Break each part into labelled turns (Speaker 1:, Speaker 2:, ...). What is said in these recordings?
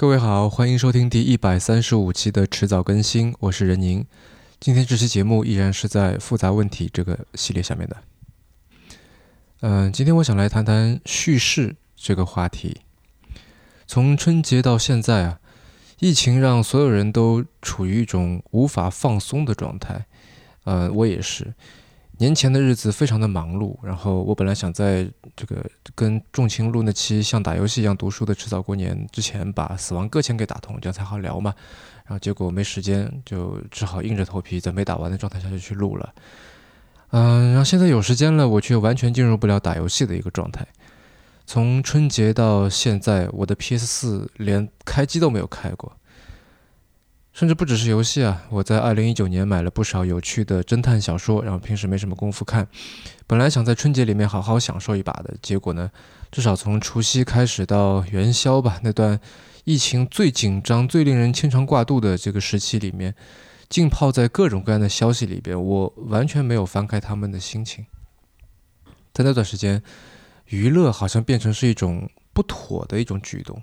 Speaker 1: 各位好，欢迎收听第一百三十五期的迟早更新，我是任宁。今天这期节目依然是在复杂问题这个系列下面的。嗯，今天我想来谈谈叙事这个话题。从春节到现在啊，疫情让所有人都处于一种无法放松的状态。呃，我也是。年前的日子非常的忙碌，然后我本来想在这个跟重情录那期像打游戏一样读书的迟早过年之前把死亡搁浅给打通，这样才好聊嘛。然后结果没时间，就只好硬着头皮在没打完的状态下就去录了。嗯，然后现在有时间了，我却完全进入不了打游戏的一个状态。从春节到现在，我的 PS 四连开机都没有开过。甚至不只是游戏啊！我在二零一九年买了不少有趣的侦探小说，然后平时没什么功夫看。本来想在春节里面好好享受一把的，结果呢，至少从除夕开始到元宵吧，那段疫情最紧张、最令人牵肠挂肚的这个时期里面，浸泡在各种各样的消息里边，我完全没有翻开他们的心情。在那段时间，娱乐好像变成是一种不妥的一种举动。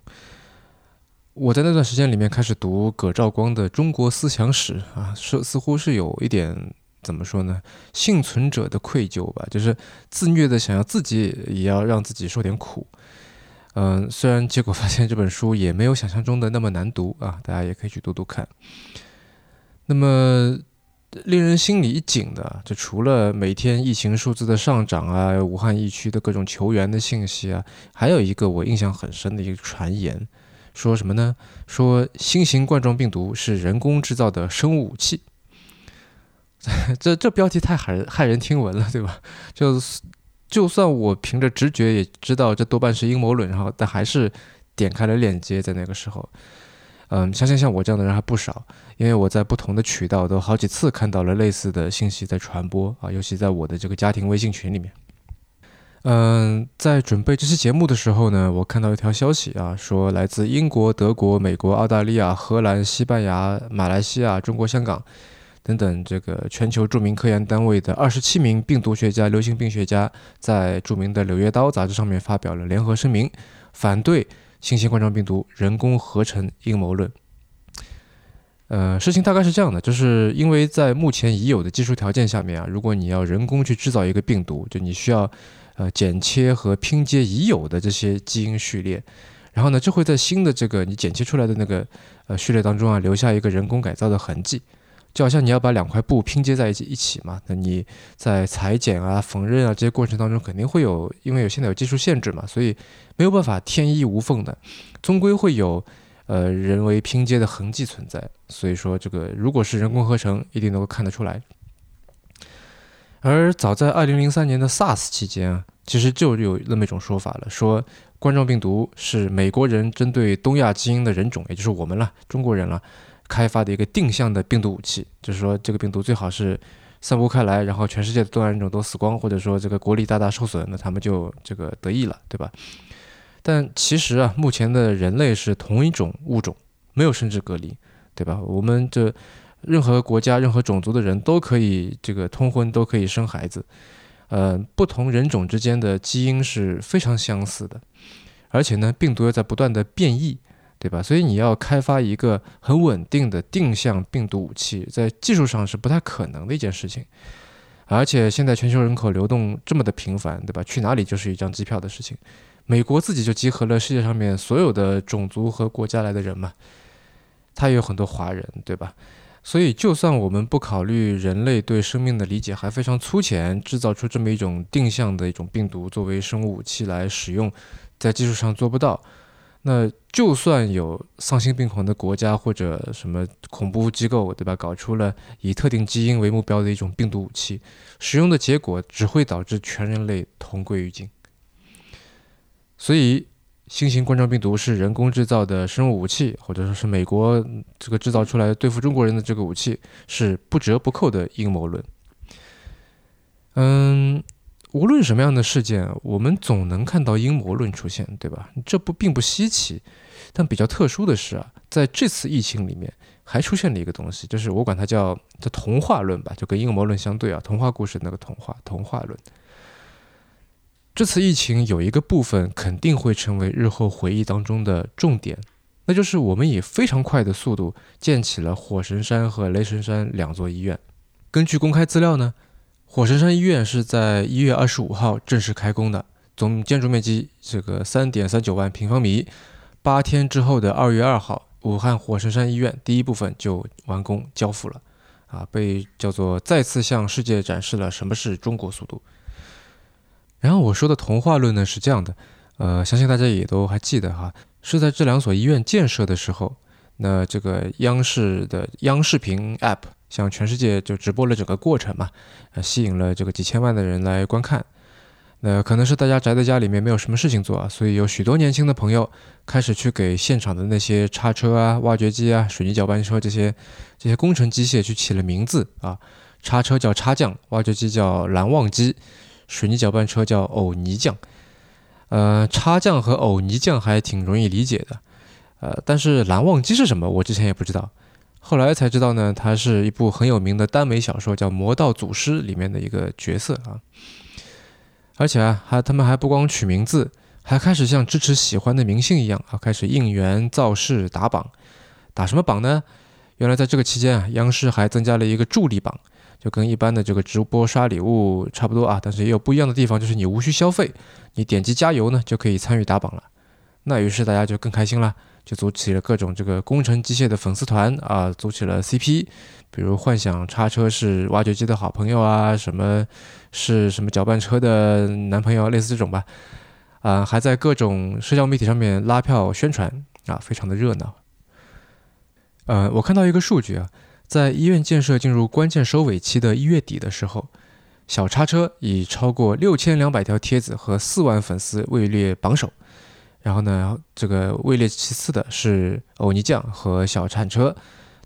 Speaker 1: 我在那段时间里面开始读葛兆光的《中国思想史》啊，是似乎是有一点怎么说呢？幸存者的愧疚吧，就是自虐的想要自己也要让自己受点苦。嗯，虽然结果发现这本书也没有想象中的那么难读啊，大家也可以去读读看。那么令人心里一紧的，就除了每天疫情数字的上涨啊，武汉疫区的各种求援的信息啊，还有一个我印象很深的一个传言。说什么呢？说新型冠状病毒是人工制造的生物武器。这这标题太骇人骇人听闻了，对吧？就就算我凭着直觉也知道这多半是阴谋论，然后但还是点开了链接。在那个时候，嗯，相信像我这样的人还不少，因为我在不同的渠道都好几次看到了类似的信息在传播啊，尤其在我的这个家庭微信群里面。嗯，在准备这期节目的时候呢，我看到一条消息啊，说来自英国、德国、美国、澳大利亚、荷兰、西班牙、马来西亚、中国香港等等这个全球著名科研单位的二十七名病毒学家、流行病学家，在著名的《柳叶刀》杂志上面发表了联合声明，反对新型冠状病毒人工合成阴谋论。呃，事情大概是这样的，就是因为在目前已有的技术条件下面啊，如果你要人工去制造一个病毒，就你需要。呃，剪切和拼接已有的这些基因序列，然后呢，就会在新的这个你剪切出来的那个呃序列当中啊，留下一个人工改造的痕迹，就好像你要把两块布拼接在一起一起嘛，那你在裁剪啊、缝纫啊这些过程当中，肯定会有，因为有现在有技术限制嘛，所以没有办法天衣无缝的，终归会有呃人为拼接的痕迹存在。所以说，这个如果是人工合成，一定能够看得出来。而早在二零零三年的 SARS 期间啊，其实就有那么一种说法了，说冠状病毒是美国人针对东亚基因的人种，也就是我们了，中国人了，开发的一个定向的病毒武器。就是说，这个病毒最好是散布开来，然后全世界的东亚人种都死光，或者说这个国力大大受损，那他们就这个得意了，对吧？但其实啊，目前的人类是同一种物种，没有生殖隔离，对吧？我们这。任何国家、任何种族的人都可以这个通婚，都可以生孩子。呃，不同人种之间的基因是非常相似的，而且呢，病毒又在不断的变异，对吧？所以你要开发一个很稳定的定向病毒武器，在技术上是不太可能的一件事情。而且现在全球人口流动这么的频繁，对吧？去哪里就是一张机票的事情。美国自己就集合了世界上面所有的种族和国家来的人嘛，他也有很多华人，对吧？所以，就算我们不考虑人类对生命的理解还非常粗浅，制造出这么一种定向的一种病毒作为生物武器来使用，在技术上做不到。那就算有丧心病狂的国家或者什么恐怖机构，对吧？搞出了以特定基因为目标的一种病毒武器，使用的结果只会导致全人类同归于尽。所以。新型冠状病毒是人工制造的生物武器，或者说是美国这个制造出来对付中国人的这个武器，是不折不扣的阴谋论。嗯，无论什么样的事件，我们总能看到阴谋论出现，对吧？这不并不稀奇。但比较特殊的是啊，在这次疫情里面，还出现了一个东西，就是我管它叫叫童话论吧，就跟阴谋论相对啊，童话故事那个童话，童话论。这次疫情有一个部分肯定会成为日后回忆当中的重点，那就是我们以非常快的速度建起了火神山和雷神山两座医院。根据公开资料呢，火神山医院是在一月二十五号正式开工的，总建筑面积这个三点三九万平方米。八天之后的二月二号，武汉火神山医院第一部分就完工交付了，啊，被叫做再次向世界展示了什么是中国速度。然后我说的童话论呢是这样的，呃，相信大家也都还记得哈。是在这两所医院建设的时候，那这个央视的央视频 App 向全世界就直播了整个过程嘛，呃，吸引了这个几千万的人来观看。那可能是大家宅在家里面没有什么事情做啊，所以有许多年轻的朋友开始去给现场的那些叉车啊、挖掘机啊、水泥搅拌车这些这些工程机械去起了名字啊，叉车叫叉匠，挖掘机叫蓝忘机，水泥搅拌车叫偶泥匠。呃，叉匠和偶泥匠还挺容易理解的，呃，但是蓝忘机是什么？我之前也不知道，后来才知道呢，它是一部很有名的耽美小说，叫《魔道祖师》里面的一个角色啊。而且啊，还他们还不光取名字，还开始像支持喜欢的明星一样啊，开始应援造势打榜，打什么榜呢？原来在这个期间啊，央视还增加了一个助力榜。就跟一般的这个直播刷礼物差不多啊，但是也有不一样的地方，就是你无需消费，你点击加油呢就可以参与打榜了。那于是大家就更开心了，就组起了各种这个工程机械的粉丝团啊，组起了 CP，比如幻想叉车是挖掘机的好朋友啊，什么是什么搅拌车的男朋友，类似这种吧。啊，还在各种社交媒体上面拉票宣传啊，非常的热闹。呃，我看到一个数据啊。在医院建设进入关键收尾期的一月底的时候，小叉车以超过六千两百条帖子和四万粉丝位列榜首。然后呢，这个位列其次的是欧尼酱和小铲车。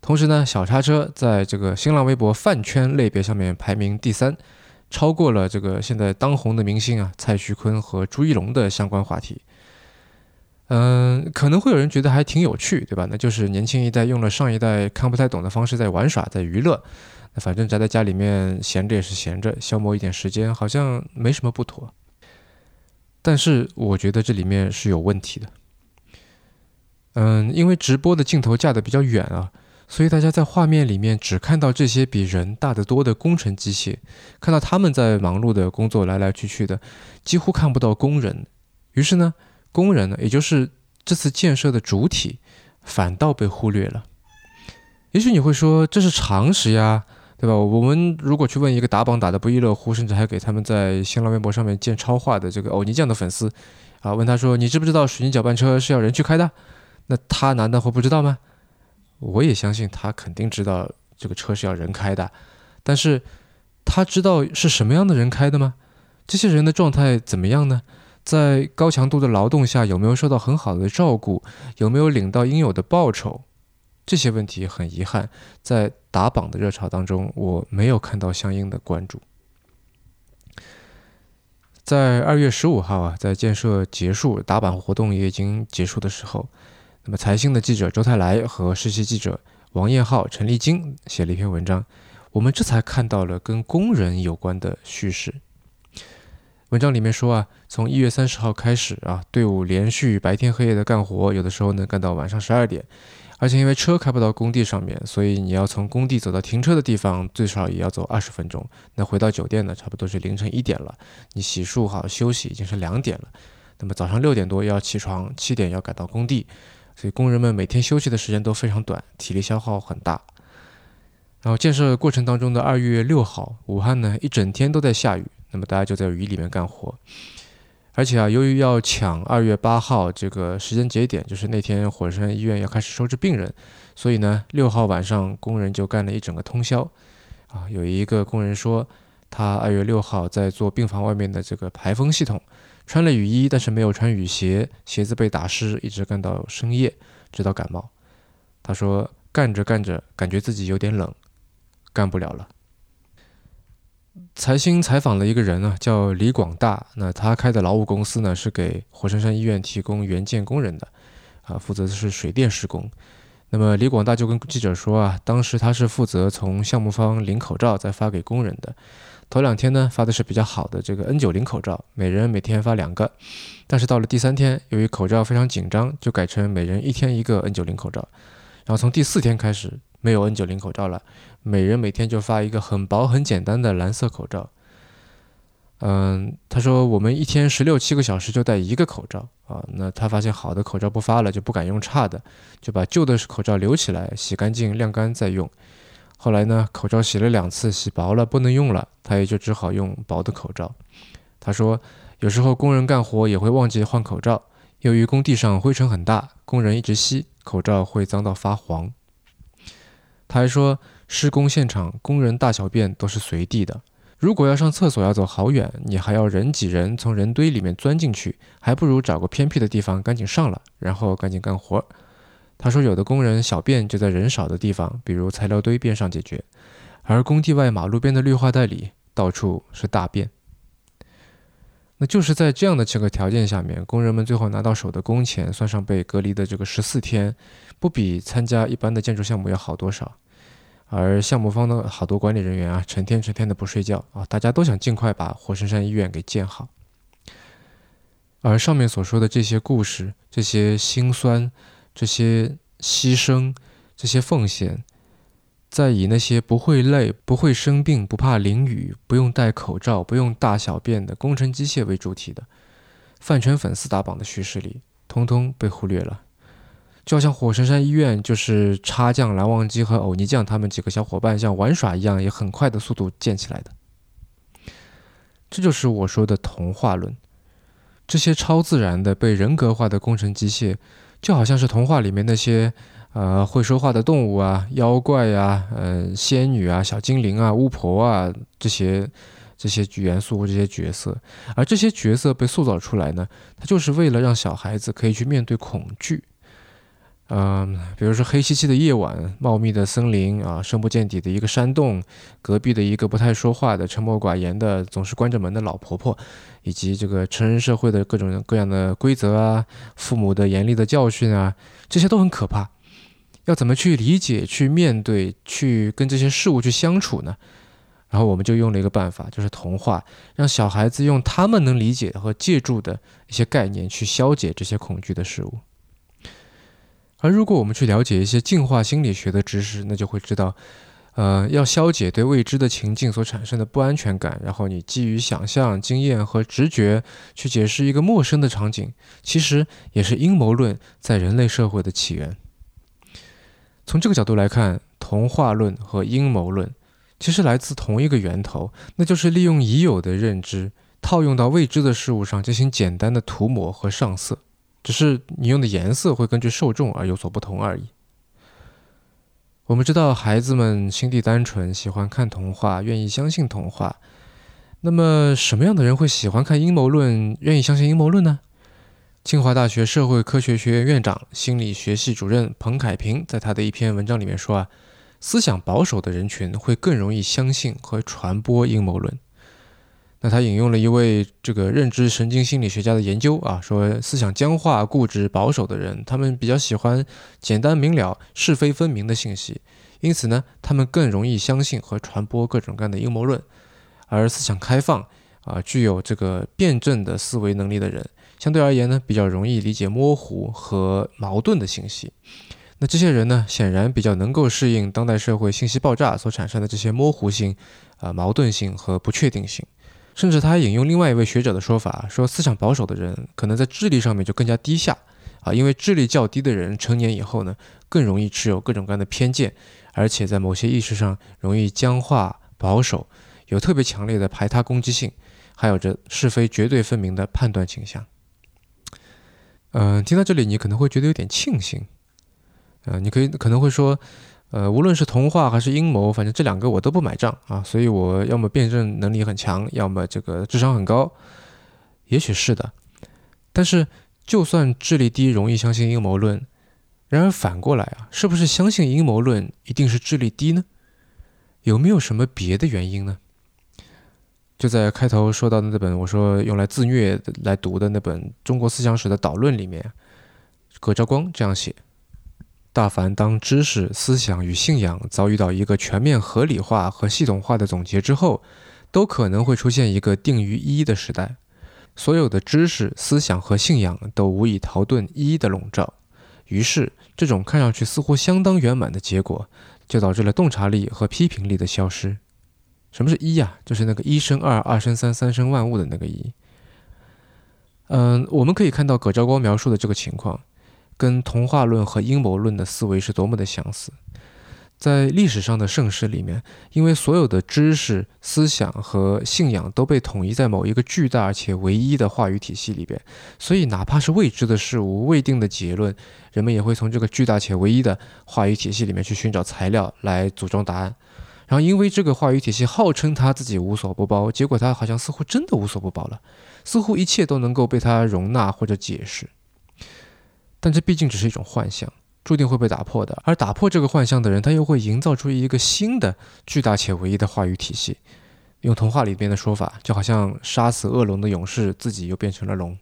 Speaker 1: 同时呢，小叉车在这个新浪微博饭圈类别上面排名第三，超过了这个现在当红的明星啊蔡徐坤和朱一龙的相关话题。嗯，可能会有人觉得还挺有趣，对吧？那就是年轻一代用了上一代看不太懂的方式在玩耍，在娱乐。那反正宅在家里面闲着也是闲着，消磨一点时间，好像没什么不妥。但是我觉得这里面是有问题的。嗯，因为直播的镜头架的比较远啊，所以大家在画面里面只看到这些比人大得多的工程机械，看到他们在忙碌的工作来来去去的，几乎看不到工人。于是呢。工人呢，也就是这次建设的主体，反倒被忽略了。也许你会说这是常识呀，对吧？我们如果去问一个打榜打得不亦乐乎，甚至还给他们在新浪微博上面建超话的这个欧尼酱的粉丝啊，问他说你知不知道水泥搅拌车是要人去开的？那他难道会不知道吗？我也相信他肯定知道这个车是要人开的，但是他知道是什么样的人开的吗？这些人的状态怎么样呢？在高强度的劳动下，有没有受到很好的照顾？有没有领到应有的报酬？这些问题很遗憾，在打榜的热潮当中，我没有看到相应的关注。在二月十五号啊，在建设结束、打榜活动也已经结束的时候，那么财新的记者周泰来和实习记者王彦浩、陈立晶写了一篇文章，我们这才看到了跟工人有关的叙事。文章里面说啊，从一月三十号开始啊，队伍连续白天黑夜的干活，有的时候能干到晚上十二点，而且因为车开不到工地上面，所以你要从工地走到停车的地方，最少也要走二十分钟。那回到酒店呢，差不多是凌晨一点了，你洗漱好休息已经是两点了。那么早上六点多要起床，七点要赶到工地，所以工人们每天休息的时间都非常短，体力消耗很大。然后建设过程当中的二月六号，武汉呢一整天都在下雨。那么大家就在雨里面干活，而且啊，由于要抢二月八号这个时间节点，就是那天火神山医院要开始收治病人，所以呢，六号晚上工人就干了一整个通宵。啊，有一个工人说，他二月六号在做病房外面的这个排风系统，穿了雨衣，但是没有穿雨鞋，鞋子被打湿，一直干到深夜，直到感冒。他说，干着干着，感觉自己有点冷，干不了了。财新采访了一个人呢，叫李广大。那他开的劳务公司呢，是给火神山医院提供援建工人的，啊，负责的是水电施工。那么李广大就跟记者说啊，当时他是负责从项目方领口罩再发给工人的。头两天呢发的是比较好的这个 N90 口罩，每人每天发两个。但是到了第三天，由于口罩非常紧张，就改成每人一天一个 N90 口罩。然后从第四天开始没有 N90 口罩了，每人每天就发一个很薄很简单的蓝色口罩。嗯，他说我们一天十六七个小时就戴一个口罩啊。那他发现好的口罩不发了，就不敢用差的，就把旧的口罩留起来，洗干净晾干再用。后来呢，口罩洗了两次，洗薄了不能用了，他也就只好用薄的口罩。他说，有时候工人干活也会忘记换口罩，由于工地上灰尘很大，工人一直吸，口罩会脏到发黄。他还说，施工现场工人大小便都是随地的。如果要上厕所要走好远，你还要人挤人从人堆里面钻进去，还不如找个偏僻的地方赶紧上了，然后赶紧干活。他说，有的工人小便就在人少的地方，比如材料堆边上解决，而工地外马路边的绿化带里到处是大便。那就是在这样的这个条件下面，工人们最后拿到手的工钱，算上被隔离的这个十四天，不比参加一般的建筑项目要好多少。而项目方的好多管理人员啊，成天成天的不睡觉啊，大家都想尽快把火神山医院给建好。而上面所说的这些故事，这些辛酸，这些牺牲，这些奉献，在以那些不会累、不会生病、不怕淋雨、不用戴口罩、不用大小便的工程机械为主体的饭圈粉丝打榜的叙事里，通通被忽略了。就好像火神山医院就是插匠蓝忘机和欧尼酱他们几个小伙伴像玩耍一样，以很快的速度建起来的。这就是我说的童话论。这些超自然的被人格化的工程机械，就好像是童话里面那些呃会说话的动物啊、妖怪呀、呃仙女啊、小精灵啊、巫婆啊这些这些元素或这些角色。而这些角色被塑造出来呢，它就是为了让小孩子可以去面对恐惧。嗯，比如说黑漆漆的夜晚，茂密的森林啊，深不见底的一个山洞，隔壁的一个不太说话的、沉默寡言的、总是关着门的老婆婆，以及这个成人社会的各种各样的规则啊，父母的严厉的教训啊，这些都很可怕。要怎么去理解、去面对、去跟这些事物去相处呢？然后我们就用了一个办法，就是童话，让小孩子用他们能理解和借助的一些概念去消解这些恐惧的事物。而如果我们去了解一些进化心理学的知识，那就会知道，呃，要消解对未知的情境所产生的不安全感，然后你基于想象、经验和直觉去解释一个陌生的场景，其实也是阴谋论在人类社会的起源。从这个角度来看，童话论和阴谋论其实来自同一个源头，那就是利用已有的认知套用到未知的事物上进行简单的涂抹和上色。只是你用的颜色会根据受众而有所不同而已。我们知道孩子们心地单纯，喜欢看童话，愿意相信童话。那么什么样的人会喜欢看阴谋论，愿意相信阴谋论呢？清华大学社会科学学院院长、心理学系主任彭凯平在他的一篇文章里面说啊，思想保守的人群会更容易相信和传播阴谋论。那他引用了一位这个认知神经心理学家的研究啊，说思想僵化、固执、保守的人，他们比较喜欢简单明了、是非分明的信息，因此呢，他们更容易相信和传播各种各样的阴谋论。而思想开放啊，具有这个辩证的思维能力的人，相对而言呢，比较容易理解模糊和矛盾的信息。那这些人呢，显然比较能够适应当代社会信息爆炸所产生的这些模糊性、啊矛盾性和不确定性。甚至他还引用另外一位学者的说法，说思想保守的人可能在智力上面就更加低下啊，因为智力较低的人成年以后呢，更容易持有各种各样的偏见，而且在某些意识上容易僵化保守，有特别强烈的排他攻击性，还有着是非绝对分明的判断倾向。嗯，听到这里你可能会觉得有点庆幸，呃，你可以可能会说。呃，无论是童话还是阴谋，反正这两个我都不买账啊，所以我要么辩证能力很强，要么这个智商很高，也许是的。但是，就算智力低容易相信阴谋论，然而反过来啊，是不是相信阴谋论一定是智力低呢？有没有什么别的原因呢？就在开头说到的那本我说用来自虐来读的那本《中国思想史的导论》里面，葛兆光这样写。大凡当知识、思想与信仰遭遇到一个全面合理化和系统化的总结之后，都可能会出现一个定于一的时代，所有的知识、思想和信仰都无以逃遁一的笼罩。于是，这种看上去似乎相当圆满的结果，就导致了洞察力和批评力的消失。什么是一呀？就是那个一生二，二生三，三生万物的那个一。嗯，我们可以看到葛兆光描述的这个情况，跟童话论和阴谋论的思维是多么的相似。在历史上的盛世里面，因为所有的知识、思想和信仰都被统一在某一个巨大而且唯一的话语体系里边，所以哪怕是未知的事物、未定的结论，人们也会从这个巨大且唯一的话语体系里面去寻找材料来组装答案。然后，因为这个话语体系号称他自己无所不包，结果他好像似乎真的无所不包了。似乎一切都能够被他容纳或者解释，但这毕竟只是一种幻象，注定会被打破的。而打破这个幻象的人，他又会营造出一个新的、巨大且唯一的话语体系。用童话里边的说法，就好像杀死恶龙的勇士自己又变成了龙。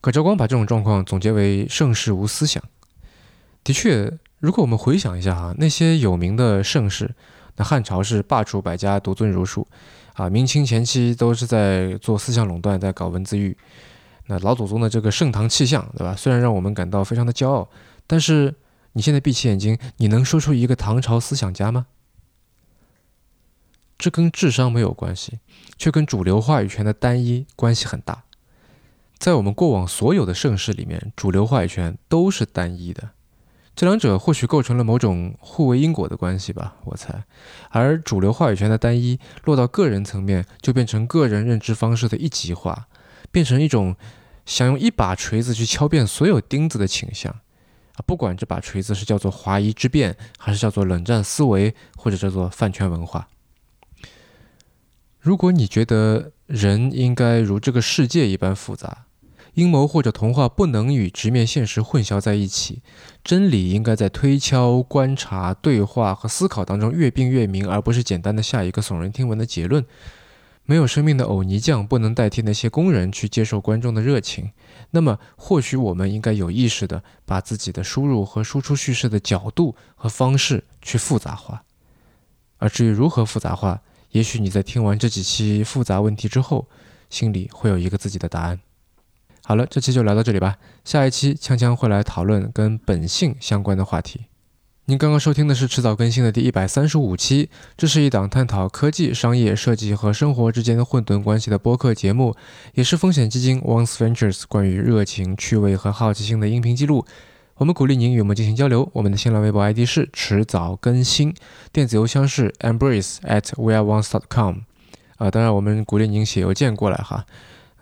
Speaker 1: 葛兆光把这种状况总结为“盛世无思想”。的确，如果我们回想一下哈，那些有名的盛世，那汉朝是罢黜百家，独尊儒术。啊，明清前期都是在做思想垄断，在搞文字狱。那老祖宗的这个盛唐气象，对吧？虽然让我们感到非常的骄傲，但是你现在闭起眼睛，你能说出一个唐朝思想家吗？这跟智商没有关系，却跟主流话语权的单一关系很大。在我们过往所有的盛世里面，主流话语权都是单一的。这两者或许构成了某种互为因果的关系吧，我猜。而主流话语权的单一落到个人层面，就变成个人认知方式的一极化，变成一种想用一把锤子去敲遍所有钉子的倾向啊！不管这把锤子是叫做华夷之辩，还是叫做冷战思维，或者叫做饭圈文化。如果你觉得人应该如这个世界一般复杂，阴谋或者童话不能与直面现实混淆在一起，真理应该在推敲、观察、对话和思考当中越辩越明，而不是简单的下一个耸人听闻的结论。没有生命的偶泥匠不能代替那些工人去接受观众的热情。那么，或许我们应该有意识地把自己的输入和输出叙事的角度和方式去复杂化。而至于如何复杂化，也许你在听完这几期复杂问题之后，心里会有一个自己的答案。好了，这期就聊到这里吧。下一期锵锵会来讨论跟本性相关的话题。您刚刚收听的是迟早更新的第一百三十五期，这是一档探讨科技、商业、设计和生活之间的混沌关系的播客节目，也是风险基金 Once Ventures 关于热情、趣味和好奇心的音频记录。我们鼓励您与我们进行交流。我们的新浪微博 ID 是迟早更新，电子邮箱是 embrace at weareones.com。啊，当然我们鼓励您写邮件过来哈。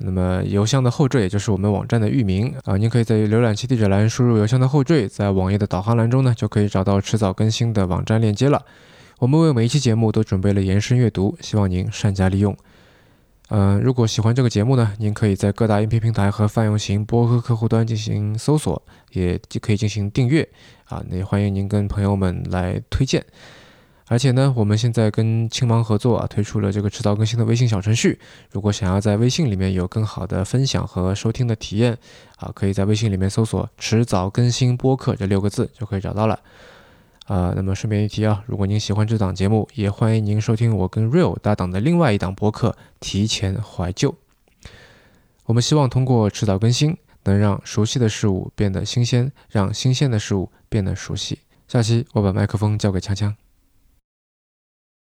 Speaker 1: 那么邮箱的后缀也就是我们网站的域名啊，您可以在浏览器地址栏输入邮箱的后缀，在网页的导航栏中呢，就可以找到迟早更新的网站链接了。我们为每一期节目都准备了延伸阅读，希望您善加利用。嗯，如果喜欢这个节目呢，您可以在各大音频平台和泛用型播客客户端进行搜索，也可以进行订阅啊。那也欢迎您跟朋友们来推荐。而且呢，我们现在跟青芒合作啊，推出了这个迟早更新的微信小程序。如果想要在微信里面有更好的分享和收听的体验啊，可以在微信里面搜索“迟早更新播客”这六个字就可以找到了。啊，那么顺便一提啊，如果您喜欢这档节目，也欢迎您收听我跟 Real 搭档的另外一档播客《提前怀旧》。我们希望通过迟早更新，能让熟悉的事物变得新鲜，让新鲜的事物变得熟悉。下期我把麦克风交给锵锵。